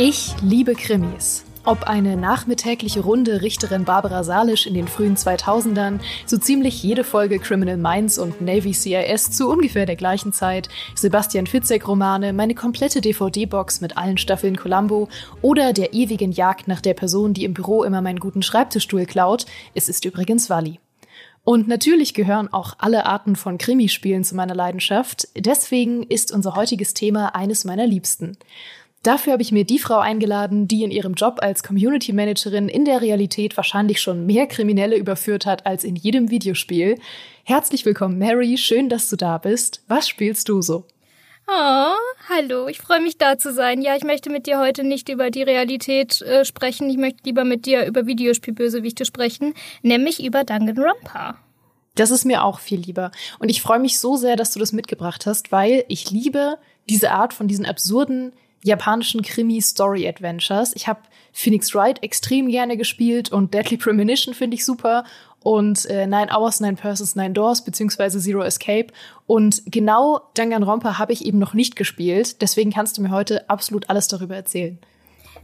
Ich liebe Krimis. Ob eine nachmittägliche Runde Richterin Barbara Salisch in den frühen 2000ern, so ziemlich jede Folge Criminal Minds und Navy CIS zu ungefähr der gleichen Zeit, Sebastian Fitzek-Romane, meine komplette DVD-Box mit allen Staffeln Columbo oder der ewigen Jagd nach der Person, die im Büro immer meinen guten Schreibtischstuhl klaut, es ist übrigens Wally. Und natürlich gehören auch alle Arten von Krimispielen zu meiner Leidenschaft. Deswegen ist unser heutiges Thema eines meiner Liebsten. Dafür habe ich mir die Frau eingeladen, die in ihrem Job als Community Managerin in der Realität wahrscheinlich schon mehr Kriminelle überführt hat als in jedem Videospiel. Herzlich willkommen, Mary. Schön, dass du da bist. Was spielst du so? Oh, hallo, ich freue mich da zu sein. Ja, ich möchte mit dir heute nicht über die Realität äh, sprechen. Ich möchte lieber mit dir über Videospielbösewichte sprechen, nämlich über Danganronpa. Das ist mir auch viel lieber. Und ich freue mich so sehr, dass du das mitgebracht hast, weil ich liebe diese Art von diesen absurden japanischen Krimi-Story-Adventures. Ich habe Phoenix Wright extrem gerne gespielt und Deadly Premonition finde ich super und äh, Nine Hours, Nine Persons, Nine Doors beziehungsweise Zero Escape. Und genau Danganronpa habe ich eben noch nicht gespielt. Deswegen kannst du mir heute absolut alles darüber erzählen.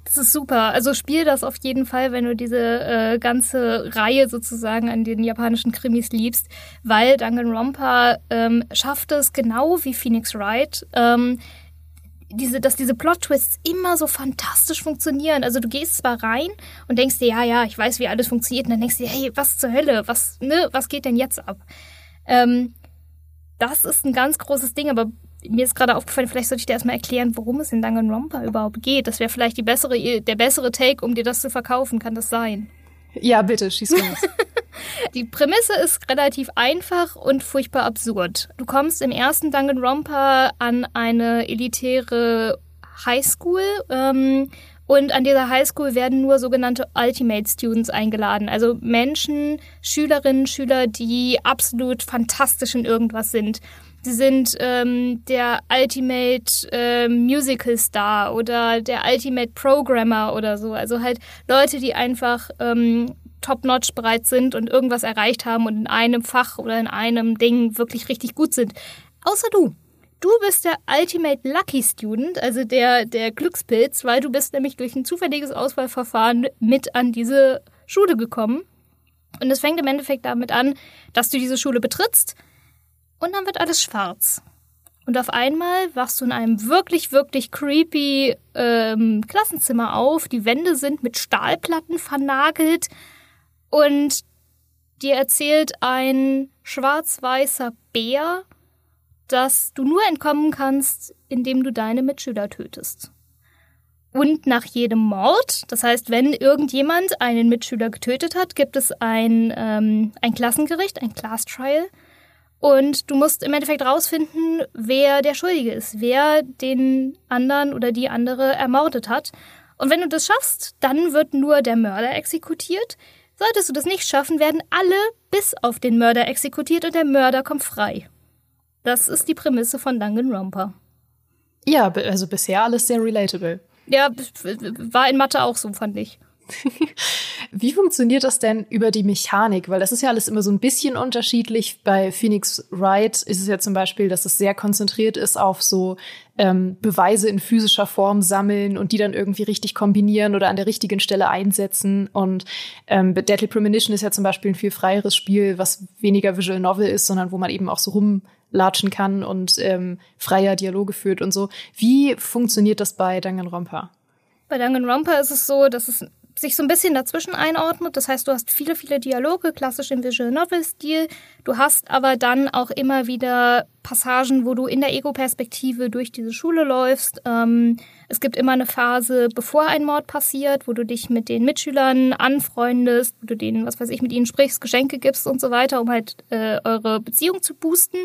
Das ist super. Also spiel das auf jeden Fall, wenn du diese äh, ganze Reihe sozusagen an den japanischen Krimis liebst, weil Danganronpa ähm, schafft es genau wie Phoenix Wright. Ähm, diese, dass diese Plot-Twists immer so fantastisch funktionieren. Also du gehst zwar rein und denkst dir, ja, ja, ich weiß, wie alles funktioniert, und dann denkst du dir, hey, was zur Hölle, was, ne, was geht denn jetzt ab? Ähm, das ist ein ganz großes Ding, aber mir ist gerade aufgefallen, vielleicht sollte ich dir erstmal erklären, worum es in Danganronpa überhaupt geht. Das wäre vielleicht bessere, der bessere Take, um dir das zu verkaufen, kann das sein? Ja, bitte, schieß los. Die Prämisse ist relativ einfach und furchtbar absurd. Du kommst im ersten Danganronpa an eine elitäre Highschool ähm, und an dieser Highschool werden nur sogenannte Ultimate Students eingeladen. Also Menschen, Schülerinnen, Schüler, die absolut fantastisch in irgendwas sind. Sie sind ähm, der Ultimate äh, Musical Star oder der Ultimate Programmer oder so. Also halt Leute, die einfach ähm, top-notch bereit sind und irgendwas erreicht haben und in einem Fach oder in einem Ding wirklich richtig gut sind. Außer du. Du bist der Ultimate Lucky Student, also der, der Glückspilz, weil du bist nämlich durch ein zufälliges Auswahlverfahren mit an diese Schule gekommen. Und es fängt im Endeffekt damit an, dass du diese Schule betrittst und dann wird alles schwarz. Und auf einmal wachst du in einem wirklich, wirklich creepy ähm, Klassenzimmer auf. Die Wände sind mit Stahlplatten vernagelt und dir erzählt ein schwarz-weißer Bär, dass du nur entkommen kannst, indem du deine Mitschüler tötest. Und nach jedem Mord, das heißt, wenn irgendjemand einen Mitschüler getötet hat, gibt es ein, ähm, ein Klassengericht, ein Class Trial. Und du musst im Endeffekt rausfinden, wer der Schuldige ist, wer den anderen oder die andere ermordet hat. Und wenn du das schaffst, dann wird nur der Mörder exekutiert. Solltest du das nicht schaffen, werden alle bis auf den Mörder exekutiert und der Mörder kommt frei. Das ist die Prämisse von Danganronpa. Ja, also bisher alles sehr relatable. Ja, war in Mathe auch so, fand ich. Wie funktioniert das denn über die Mechanik? Weil das ist ja alles immer so ein bisschen unterschiedlich. Bei Phoenix Wright ist es ja zum Beispiel, dass es sehr konzentriert ist auf so ähm, Beweise in physischer Form sammeln und die dann irgendwie richtig kombinieren oder an der richtigen Stelle einsetzen. Und ähm, Deadly Premonition ist ja zum Beispiel ein viel freieres Spiel, was weniger Visual Novel ist, sondern wo man eben auch so rumlatschen kann und ähm, freier Dialoge führt und so. Wie funktioniert das bei Danganronpa? Bei Danganronpa ist es so, dass es sich so ein bisschen dazwischen einordnet. Das heißt, du hast viele, viele Dialoge, klassisch im Visual Novel-Stil. Du hast aber dann auch immer wieder Passagen, wo du in der Ego-Perspektive durch diese Schule läufst. Ähm, es gibt immer eine Phase, bevor ein Mord passiert, wo du dich mit den Mitschülern anfreundest, wo du denen, was weiß ich, mit ihnen sprichst, Geschenke gibst und so weiter, um halt äh, eure Beziehung zu boosten.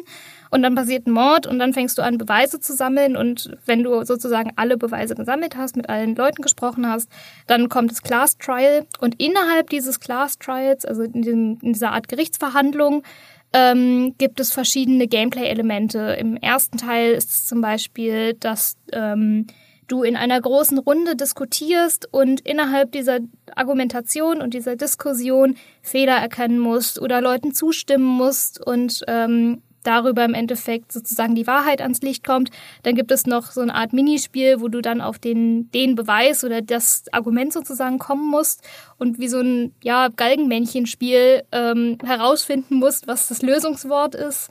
Und dann passiert ein Mord und dann fängst du an, Beweise zu sammeln. Und wenn du sozusagen alle Beweise gesammelt hast, mit allen Leuten gesprochen hast, dann kommt das Class Trial. Und innerhalb dieses Class Trials, also in, diesem, in dieser Art Gerichtsverhandlung, ähm, gibt es verschiedene Gameplay-Elemente. Im ersten Teil ist es zum Beispiel, dass ähm, du in einer großen Runde diskutierst und innerhalb dieser Argumentation und dieser Diskussion Fehler erkennen musst oder Leuten zustimmen musst und ähm, darüber im Endeffekt sozusagen die Wahrheit ans Licht kommt. Dann gibt es noch so eine Art Minispiel, wo du dann auf den, den Beweis oder das Argument sozusagen kommen musst und wie so ein ja, Galgenmännchenspiel ähm, herausfinden musst, was das Lösungswort ist.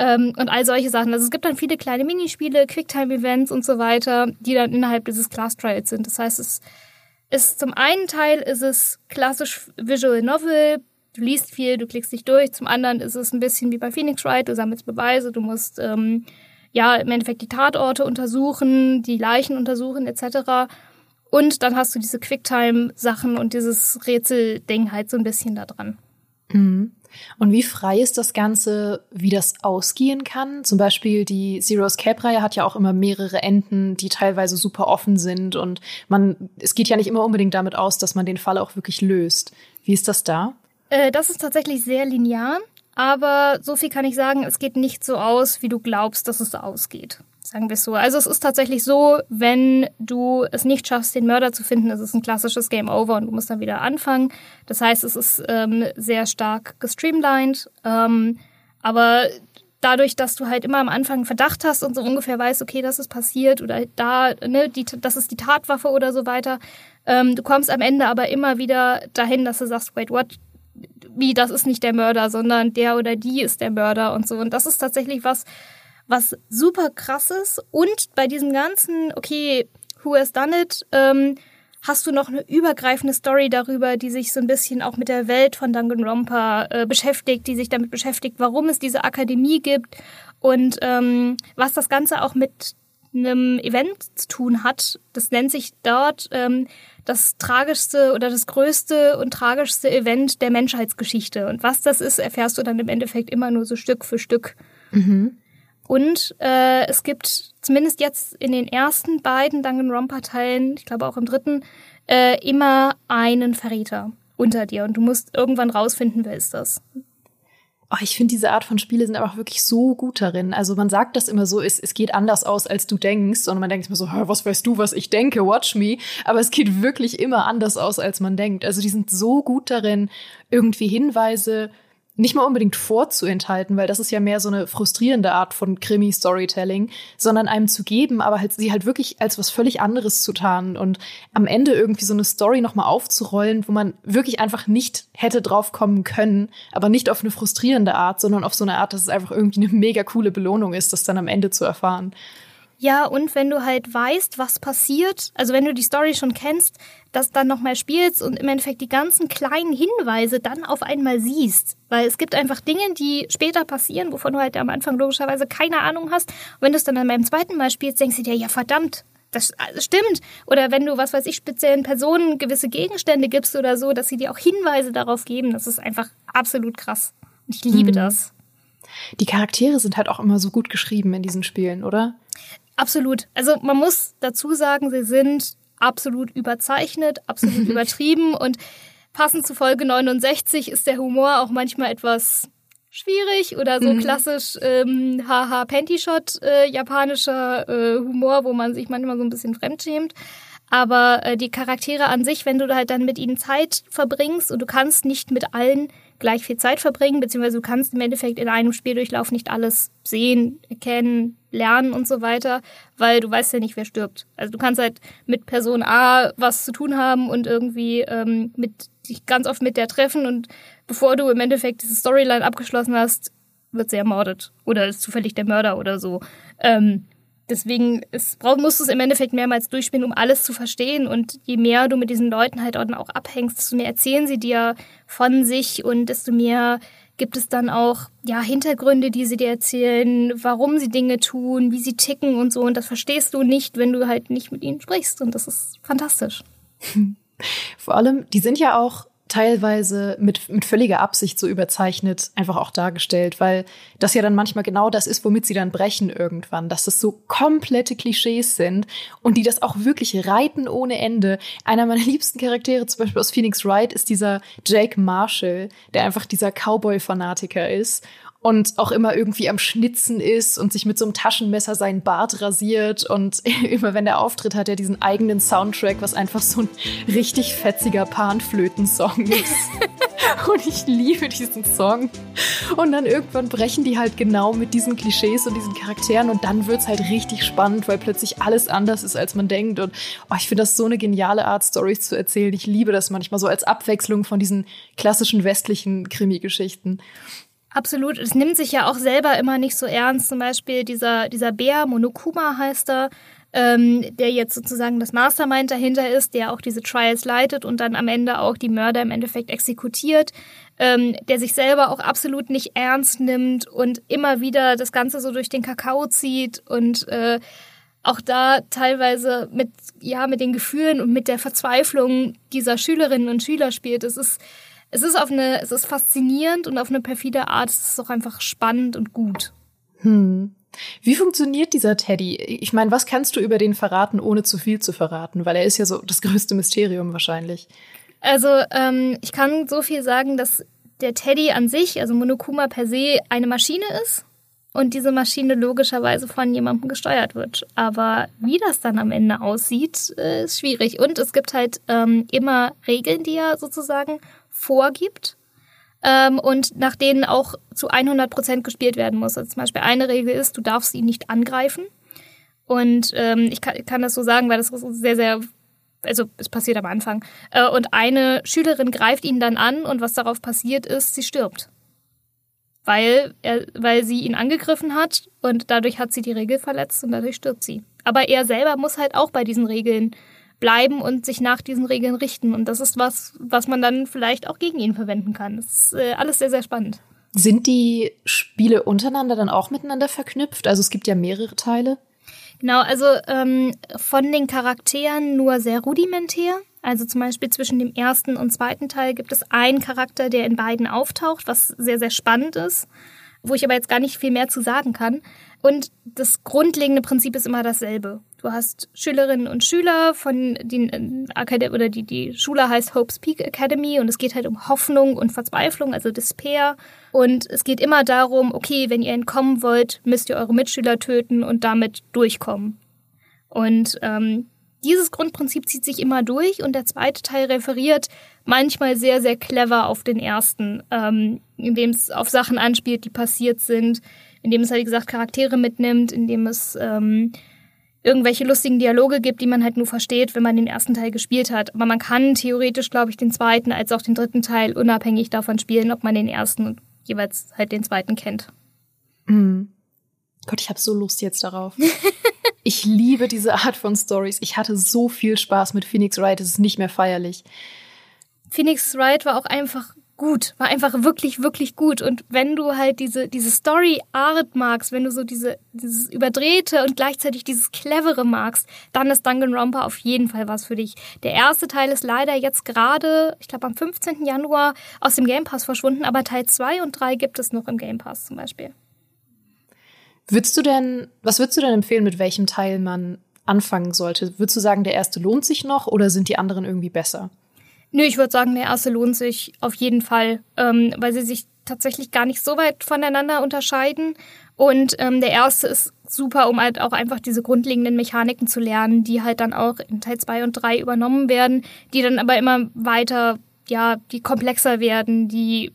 Ähm, und all solche Sachen. Also es gibt dann viele kleine Minispiele, Quicktime-Events und so weiter, die dann innerhalb dieses Class Trials sind. Das heißt, es ist zum einen Teil ist es klassisch Visual Novel, du liest viel, du klickst dich durch. Zum anderen ist es ein bisschen wie bei Phoenix Wright, du sammelst Beweise, du musst ähm, ja im Endeffekt die Tatorte untersuchen, die Leichen untersuchen etc. Und dann hast du diese Quicktime-Sachen und dieses Rätselding halt so ein bisschen da dran. Mhm. Und wie frei ist das Ganze, wie das ausgehen kann? Zum Beispiel die Zero's Cape-Reihe hat ja auch immer mehrere Enden, die teilweise super offen sind und man, es geht ja nicht immer unbedingt damit aus, dass man den Fall auch wirklich löst. Wie ist das da? Äh, das ist tatsächlich sehr linear, aber so viel kann ich sagen, es geht nicht so aus, wie du glaubst, dass es ausgeht. Sagen wir es so. Also es ist tatsächlich so, wenn du es nicht schaffst, den Mörder zu finden, ist es ein klassisches Game Over und du musst dann wieder anfangen. Das heißt, es ist ähm, sehr stark gestreamlined. Ähm, aber dadurch, dass du halt immer am Anfang einen Verdacht hast und so ungefähr weißt, okay, das ist passiert oder da, ne, die, das ist die Tatwaffe oder so weiter, ähm, du kommst am Ende aber immer wieder dahin, dass du sagst, wait, what? Wie, das ist nicht der Mörder, sondern der oder die ist der Mörder und so. Und das ist tatsächlich was, was super krass ist. Und bei diesem ganzen, okay, who has done it, ähm, hast du noch eine übergreifende Story darüber, die sich so ein bisschen auch mit der Welt von Danganronpa äh, beschäftigt, die sich damit beschäftigt, warum es diese Akademie gibt und ähm, was das Ganze auch mit einem Event zu tun hat. Das nennt sich dort ähm, das tragischste oder das größte und tragischste Event der Menschheitsgeschichte. Und was das ist, erfährst du dann im Endeffekt immer nur so Stück für Stück. Mhm. Und äh, es gibt zumindest jetzt in den ersten beiden Danganronpa-Teilen, ich glaube auch im dritten, äh, immer einen Verräter unter dir und du musst irgendwann rausfinden, wer ist das. Oh, ich finde, diese Art von Spiele sind einfach wirklich so gut darin. Also man sagt das immer so, es, es geht anders aus, als du denkst. Und man denkt immer so, was weißt du, was ich denke, watch me. Aber es geht wirklich immer anders aus, als man denkt. Also die sind so gut darin, irgendwie Hinweise nicht mal unbedingt vorzuenthalten, weil das ist ja mehr so eine frustrierende Art von Krimi-Storytelling, sondern einem zu geben, aber halt sie halt wirklich als was völlig anderes zu tarnen und am Ende irgendwie so eine Story nochmal aufzurollen, wo man wirklich einfach nicht hätte drauf kommen können, aber nicht auf eine frustrierende Art, sondern auf so eine Art, dass es einfach irgendwie eine mega coole Belohnung ist, das dann am Ende zu erfahren. Ja, und wenn du halt weißt, was passiert, also wenn du die Story schon kennst, das dann nochmal spielst und im Endeffekt die ganzen kleinen Hinweise dann auf einmal siehst. Weil es gibt einfach Dinge, die später passieren, wovon du halt am Anfang logischerweise keine Ahnung hast. Und wenn du es dann beim zweiten Mal spielst, denkst du dir, ja verdammt, das stimmt. Oder wenn du, was weiß ich, speziellen Personen gewisse Gegenstände gibst oder so, dass sie dir auch Hinweise darauf geben, das ist einfach absolut krass. Und ich liebe mhm. das. Die Charaktere sind halt auch immer so gut geschrieben in diesen Spielen, oder? Absolut. Also man muss dazu sagen, sie sind absolut überzeichnet, absolut übertrieben und passend zu Folge 69 ist der Humor auch manchmal etwas schwierig oder so mhm. klassisch ähm, haha Panty Shot äh, japanischer äh, Humor, wo man sich manchmal so ein bisschen fremdschämt. Aber äh, die Charaktere an sich, wenn du halt dann mit ihnen Zeit verbringst und du kannst nicht mit allen gleich viel Zeit verbringen, beziehungsweise du kannst im Endeffekt in einem Spieldurchlauf nicht alles sehen, erkennen, lernen und so weiter, weil du weißt ja nicht, wer stirbt. Also du kannst halt mit Person A was zu tun haben und irgendwie ähm, mit dich ganz oft mit der treffen und bevor du im Endeffekt diese Storyline abgeschlossen hast, wird sie ermordet oder ist zufällig der Mörder oder so. Ähm, deswegen es brauch, musst du es im Endeffekt mehrmals durchspielen, um alles zu verstehen. Und je mehr du mit diesen Leuten halt auch abhängst, desto mehr erzählen sie dir von sich und desto mehr gibt es dann auch ja Hintergründe, die sie dir erzählen, warum sie Dinge tun, wie sie ticken und so. Und das verstehst du nicht, wenn du halt nicht mit ihnen sprichst. Und das ist fantastisch. Vor allem, die sind ja auch teilweise mit, mit völliger Absicht so überzeichnet einfach auch dargestellt, weil das ja dann manchmal genau das ist, womit sie dann brechen irgendwann, dass das so komplette Klischees sind und die das auch wirklich reiten ohne Ende. Einer meiner liebsten Charaktere, zum Beispiel aus Phoenix Wright, ist dieser Jake Marshall, der einfach dieser Cowboy-Fanatiker ist und auch immer irgendwie am Schnitzen ist und sich mit so einem Taschenmesser seinen Bart rasiert und immer wenn er auftritt, hat er diesen eigenen Soundtrack, was einfach so ein richtig fetziger Panflötensong ist. Und ich liebe diesen Song. Und dann irgendwann brechen die halt genau mit diesen Klischees und diesen Charakteren und dann wird's halt richtig spannend, weil plötzlich alles anders ist, als man denkt. Und oh, ich finde das so eine geniale Art, Stories zu erzählen. Ich liebe das manchmal so als Abwechslung von diesen klassischen westlichen Krimi-Geschichten. Absolut. Es nimmt sich ja auch selber immer nicht so ernst. Zum Beispiel dieser, dieser Bär, Monokuma heißt er, ähm, der jetzt sozusagen das Mastermind dahinter ist, der auch diese Trials leitet und dann am Ende auch die Mörder im Endeffekt exekutiert, ähm, der sich selber auch absolut nicht ernst nimmt und immer wieder das Ganze so durch den Kakao zieht und äh, auch da teilweise mit, ja, mit den Gefühlen und mit der Verzweiflung dieser Schülerinnen und Schüler spielt. Es ist, es ist auf eine, es ist faszinierend und auf eine perfide Art. Es ist auch einfach spannend und gut. Hm. Wie funktioniert dieser Teddy? Ich meine, was kannst du über den verraten, ohne zu viel zu verraten? Weil er ist ja so das größte Mysterium wahrscheinlich. Also ähm, ich kann so viel sagen, dass der Teddy an sich, also Monokuma per se, eine Maschine ist und diese Maschine logischerweise von jemandem gesteuert wird. Aber wie das dann am Ende aussieht, äh, ist schwierig. Und es gibt halt ähm, immer Regeln, die er sozusagen vorgibt ähm, und nach denen auch zu 100 Prozent gespielt werden muss. Also zum Beispiel eine Regel ist, du darfst ihn nicht angreifen. Und ähm, ich kann, kann das so sagen, weil das sehr, sehr, also es passiert am Anfang. Äh, und eine Schülerin greift ihn dann an und was darauf passiert ist, sie stirbt. Weil, er, weil sie ihn angegriffen hat und dadurch hat sie die Regel verletzt und dadurch stirbt sie. Aber er selber muss halt auch bei diesen Regeln bleiben und sich nach diesen Regeln richten. Und das ist was, was man dann vielleicht auch gegen ihn verwenden kann. Das ist äh, alles sehr, sehr spannend. Sind die Spiele untereinander dann auch miteinander verknüpft? Also es gibt ja mehrere Teile. Genau, also ähm, von den Charakteren nur sehr rudimentär. Also zum Beispiel zwischen dem ersten und zweiten Teil gibt es einen Charakter, der in beiden auftaucht, was sehr, sehr spannend ist, wo ich aber jetzt gar nicht viel mehr zu sagen kann. Und das grundlegende Prinzip ist immer dasselbe. Du hast Schülerinnen und Schüler von den Akademie oder die die Schule heißt Hope's Peak Academy und es geht halt um Hoffnung und Verzweiflung, also Despair und es geht immer darum, okay, wenn ihr entkommen wollt, müsst ihr eure Mitschüler töten und damit durchkommen. Und ähm, dieses Grundprinzip zieht sich immer durch und der zweite Teil referiert manchmal sehr, sehr clever auf den ersten, ähm, indem es auf Sachen anspielt, die passiert sind, indem es halt, wie gesagt, Charaktere mitnimmt, indem es ähm, irgendwelche lustigen Dialoge gibt, die man halt nur versteht, wenn man den ersten Teil gespielt hat. Aber man kann theoretisch, glaube ich, den zweiten als auch den dritten Teil unabhängig davon spielen, ob man den ersten und jeweils halt den zweiten kennt. Mhm. Gott, ich habe so Lust jetzt darauf. ich liebe diese Art von Stories. Ich hatte so viel Spaß mit Phoenix Wright. Es ist nicht mehr feierlich. Phoenix Wright war auch einfach gut, war einfach wirklich, wirklich gut. Und wenn du halt diese, diese Story-Art magst, wenn du so diese, dieses Überdrehte und gleichzeitig dieses Clevere magst, dann ist Danganronpa auf jeden Fall was für dich. Der erste Teil ist leider jetzt gerade, ich glaube am 15. Januar aus dem Game Pass verschwunden, aber Teil 2 und 3 gibt es noch im Game Pass zum Beispiel. Würdest du denn, was würdest du denn empfehlen, mit welchem Teil man anfangen sollte? Würdest du sagen, der erste lohnt sich noch oder sind die anderen irgendwie besser? Nö, ich würde sagen, der erste lohnt sich auf jeden Fall, ähm, weil sie sich tatsächlich gar nicht so weit voneinander unterscheiden. Und ähm, der erste ist super, um halt auch einfach diese grundlegenden Mechaniken zu lernen, die halt dann auch in Teil 2 und 3 übernommen werden, die dann aber immer weiter, ja, die komplexer werden, die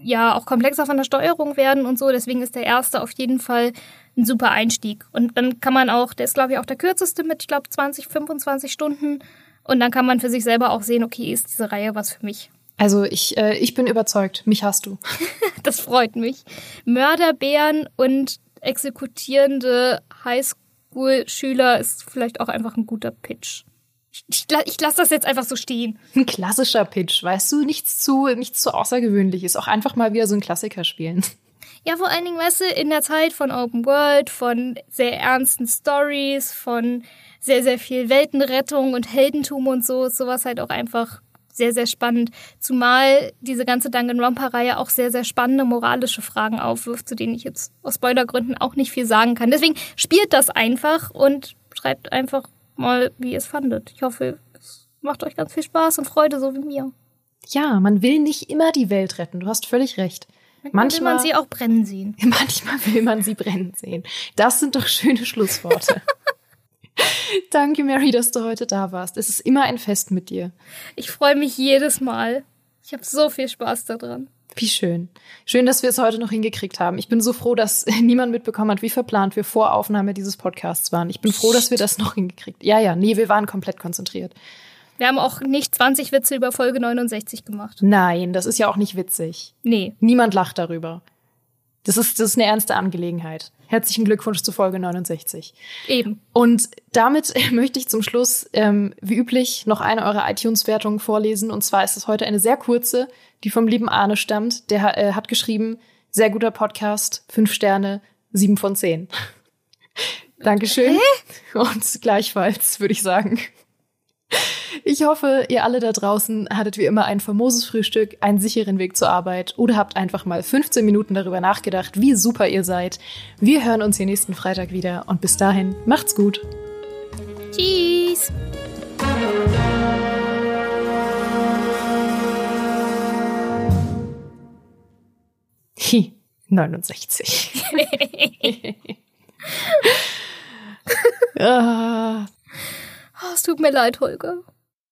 ja auch komplexer von der Steuerung werden und so. Deswegen ist der erste auf jeden Fall ein super Einstieg. Und dann kann man auch, der ist glaube ich auch der kürzeste mit, ich glaube, 20, 25 Stunden. Und dann kann man für sich selber auch sehen, okay, ist diese Reihe was für mich. Also ich, äh, ich bin überzeugt, mich hast du. das freut mich. Mörderbären und exekutierende Highschool-Schüler ist vielleicht auch einfach ein guter Pitch. Ich, ich, lasse das jetzt einfach so stehen. Ein klassischer Pitch, weißt du, nichts zu, nichts zu außergewöhnliches. Auch einfach mal wieder so ein Klassiker spielen. Ja, vor allen Dingen, weißt du, in der Zeit von Open World, von sehr ernsten Stories, von sehr, sehr viel Weltenrettung und Heldentum und so ist sowas halt auch einfach sehr, sehr spannend. Zumal diese ganze Danganronpa-Reihe auch sehr, sehr spannende moralische Fragen aufwirft, zu denen ich jetzt aus Spoilergründen auch nicht viel sagen kann. Deswegen spielt das einfach und schreibt einfach mal, wie ihr es fandet. Ich hoffe, es macht euch ganz viel Spaß und Freude, so wie mir. Ja, man will nicht immer die Welt retten. Du hast völlig recht. Manchmal will man sie auch brennen sehen. Manchmal will man sie brennen sehen. Das sind doch schöne Schlussworte. Danke, Mary, dass du heute da warst. Es ist immer ein Fest mit dir. Ich freue mich jedes Mal. Ich habe so viel Spaß daran. Wie schön. Schön, dass wir es heute noch hingekriegt haben. Ich bin so froh, dass niemand mitbekommen hat, wie verplant wir vor Aufnahme dieses Podcasts waren. Ich bin froh, dass wir das noch hingekriegt Ja, ja, nee, wir waren komplett konzentriert. Wir haben auch nicht 20 Witze über Folge 69 gemacht. Nein, das ist ja auch nicht witzig. Nee. Niemand lacht darüber. Das ist, das ist eine ernste Angelegenheit. Herzlichen Glückwunsch zu Folge 69. Eben. Und damit möchte ich zum Schluss, ähm, wie üblich, noch eine eurer iTunes-Wertungen vorlesen. Und zwar ist es heute eine sehr kurze, die vom lieben Arne stammt. Der äh, hat geschrieben, sehr guter Podcast, fünf Sterne, sieben von zehn. Dankeschön. Hä? Und gleichfalls, würde ich sagen. Ich hoffe, ihr alle da draußen hattet wie immer ein famoses Frühstück, einen sicheren Weg zur Arbeit oder habt einfach mal 15 Minuten darüber nachgedacht, wie super ihr seid. Wir hören uns hier nächsten Freitag wieder und bis dahin macht's gut. Tschüss. Hi, 69. ah. oh, es tut mir leid, Holger.